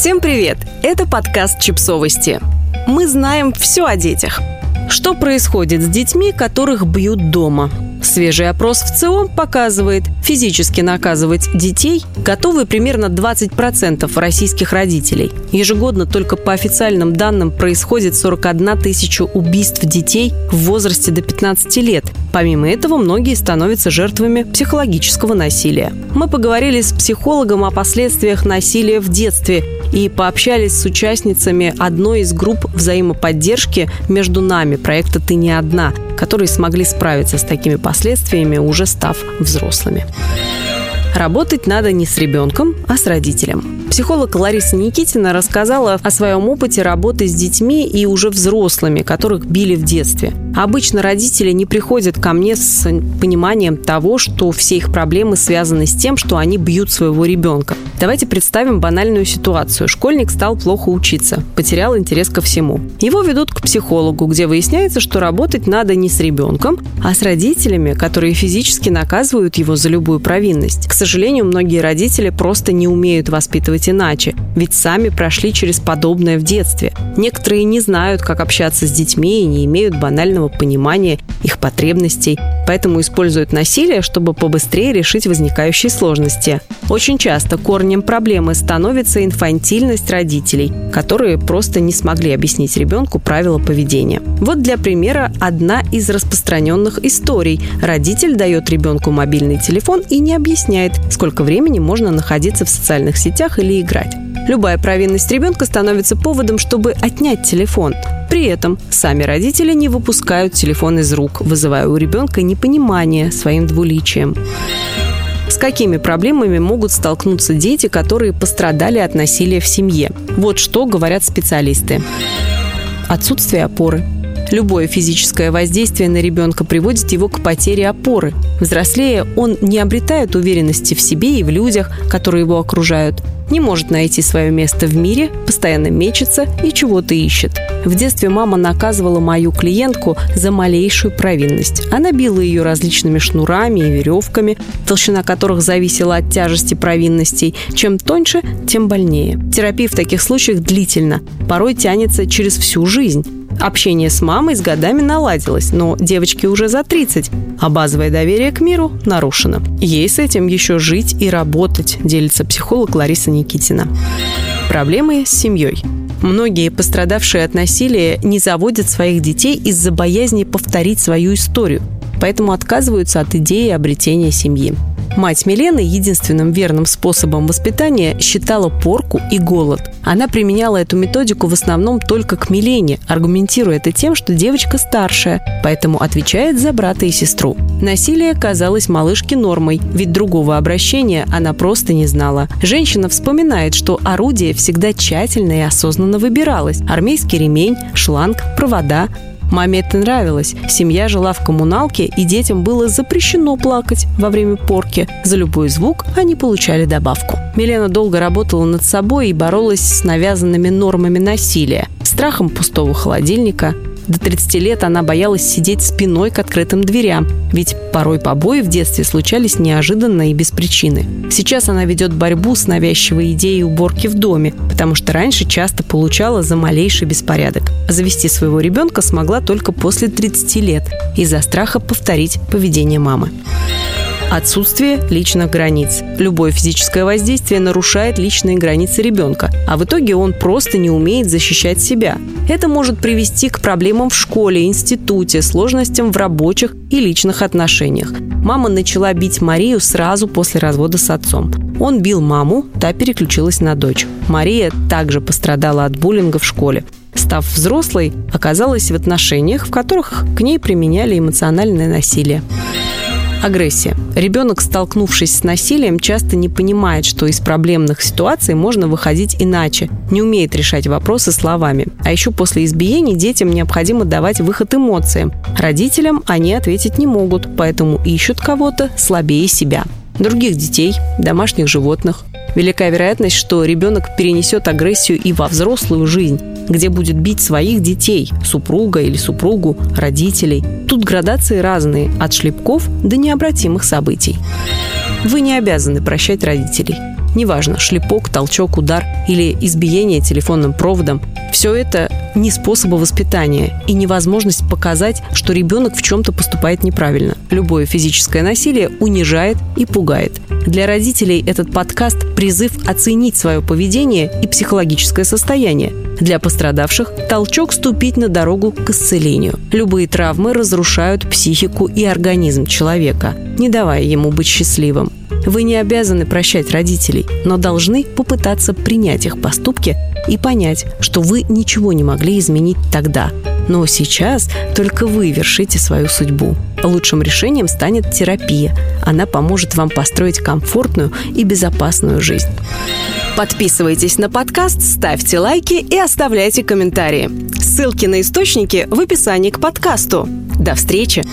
Всем привет! Это подкаст «Чипсовости». Мы знаем все о детях. Что происходит с детьми, которых бьют дома? Свежий опрос в ЦИОМ показывает, физически наказывать детей готовы примерно 20% российских родителей. Ежегодно только по официальным данным происходит 41 тысяча убийств детей в возрасте до 15 лет. Помимо этого, многие становятся жертвами психологического насилия. Мы поговорили с психологом о последствиях насилия в детстве и пообщались с участницами одной из групп взаимоподдержки между нами проекта «Ты не одна», которые смогли справиться с такими последствиями, уже став взрослыми. Работать надо не с ребенком, а с родителем. Психолог Лариса Никитина рассказала о своем опыте работы с детьми и уже взрослыми, которых били в детстве. Обычно родители не приходят ко мне с пониманием того, что все их проблемы связаны с тем, что они бьют своего ребенка. Давайте представим банальную ситуацию. Школьник стал плохо учиться, потерял интерес ко всему. Его ведут к психологу, где выясняется, что работать надо не с ребенком, а с родителями, которые физически наказывают его за любую провинность. К сожалению, многие родители просто не умеют воспитывать иначе, ведь сами прошли через подобное в детстве. Некоторые не знают, как общаться с детьми и не имеют банального понимания их потребностей, поэтому используют насилие, чтобы побыстрее решить возникающие сложности. Очень часто корнем проблемы становится инфантильность родителей, которые просто не смогли объяснить ребенку правила поведения. Вот для примера одна из распространенных историй. Родитель дает ребенку мобильный телефон и не объясняет, сколько времени можно находиться в социальных сетях или играть. Любая провинность ребенка становится поводом, чтобы отнять телефон. При этом сами родители не выпускают телефон из рук, вызывая у ребенка непонимание своим двуличием. С какими проблемами могут столкнуться дети, которые пострадали от насилия в семье? Вот что говорят специалисты. Отсутствие опоры, Любое физическое воздействие на ребенка приводит его к потере опоры. Взрослея, он не обретает уверенности в себе и в людях, которые его окружают не может найти свое место в мире, постоянно мечется и чего-то ищет. В детстве мама наказывала мою клиентку за малейшую провинность. Она била ее различными шнурами и веревками, толщина которых зависела от тяжести провинностей. Чем тоньше, тем больнее. Терапия в таких случаях длительна, порой тянется через всю жизнь. Общение с мамой с годами наладилось, но девочке уже за 30, а базовое доверие к миру нарушено. Ей с этим еще жить и работать, делится психолог Лариса Никитина. Проблемы с семьей. Многие пострадавшие от насилия не заводят своих детей из-за боязни повторить свою историю, поэтому отказываются от идеи обретения семьи. Мать Милены единственным верным способом воспитания считала порку и голод. Она применяла эту методику в основном только к Милене, аргументируя это тем, что девочка старшая, поэтому отвечает за брата и сестру. Насилие казалось малышке нормой, ведь другого обращения она просто не знала. Женщина вспоминает, что орудие всегда тщательно и осознанно выбиралось. Армейский ремень, шланг, провода, Маме это нравилось. Семья жила в коммуналке, и детям было запрещено плакать во время порки. За любой звук они получали добавку. Милена долго работала над собой и боролась с навязанными нормами насилия, страхом пустого холодильника, до 30 лет она боялась сидеть спиной к открытым дверям, ведь порой побои в детстве случались неожиданно и без причины. Сейчас она ведет борьбу с навязчивой идеей уборки в доме, потому что раньше часто получала за малейший беспорядок. Завести своего ребенка смогла только после 30 лет из-за страха повторить поведение мамы. Отсутствие личных границ. Любое физическое воздействие нарушает личные границы ребенка, а в итоге он просто не умеет защищать себя. Это может привести к проблемам в школе, институте, сложностям в рабочих и личных отношениях. Мама начала бить Марию сразу после развода с отцом. Он бил маму, та переключилась на дочь. Мария также пострадала от буллинга в школе. Став взрослой, оказалась в отношениях, в которых к ней применяли эмоциональное насилие. Агрессия. Ребенок, столкнувшись с насилием, часто не понимает, что из проблемных ситуаций можно выходить иначе, не умеет решать вопросы словами. А еще после избиений детям необходимо давать выход эмоциям. Родителям они ответить не могут, поэтому ищут кого-то слабее себя. Других детей, домашних животных. Велика вероятность, что ребенок перенесет агрессию и во взрослую жизнь где будет бить своих детей, супруга или супругу, родителей. Тут градации разные, от шлепков до необратимых событий. Вы не обязаны прощать родителей. Неважно, шлепок, толчок, удар или избиение телефонным проводом. Все это не способы воспитания и невозможность показать, что ребенок в чем-то поступает неправильно. Любое физическое насилие унижает и пугает. Для родителей этот подкаст – призыв оценить свое поведение и психологическое состояние. Для пострадавших – толчок ступить на дорогу к исцелению. Любые травмы разрушают психику и организм человека, не давая ему быть счастливым. Вы не обязаны прощать родителей, но должны попытаться принять их поступки и понять, что вы ничего не могли изменить тогда. Но сейчас только вы вершите свою судьбу. Лучшим решением станет терапия. Она поможет вам построить комфортную и безопасную жизнь. Подписывайтесь на подкаст, ставьте лайки и оставляйте комментарии. Ссылки на источники в описании к подкасту. До встречи!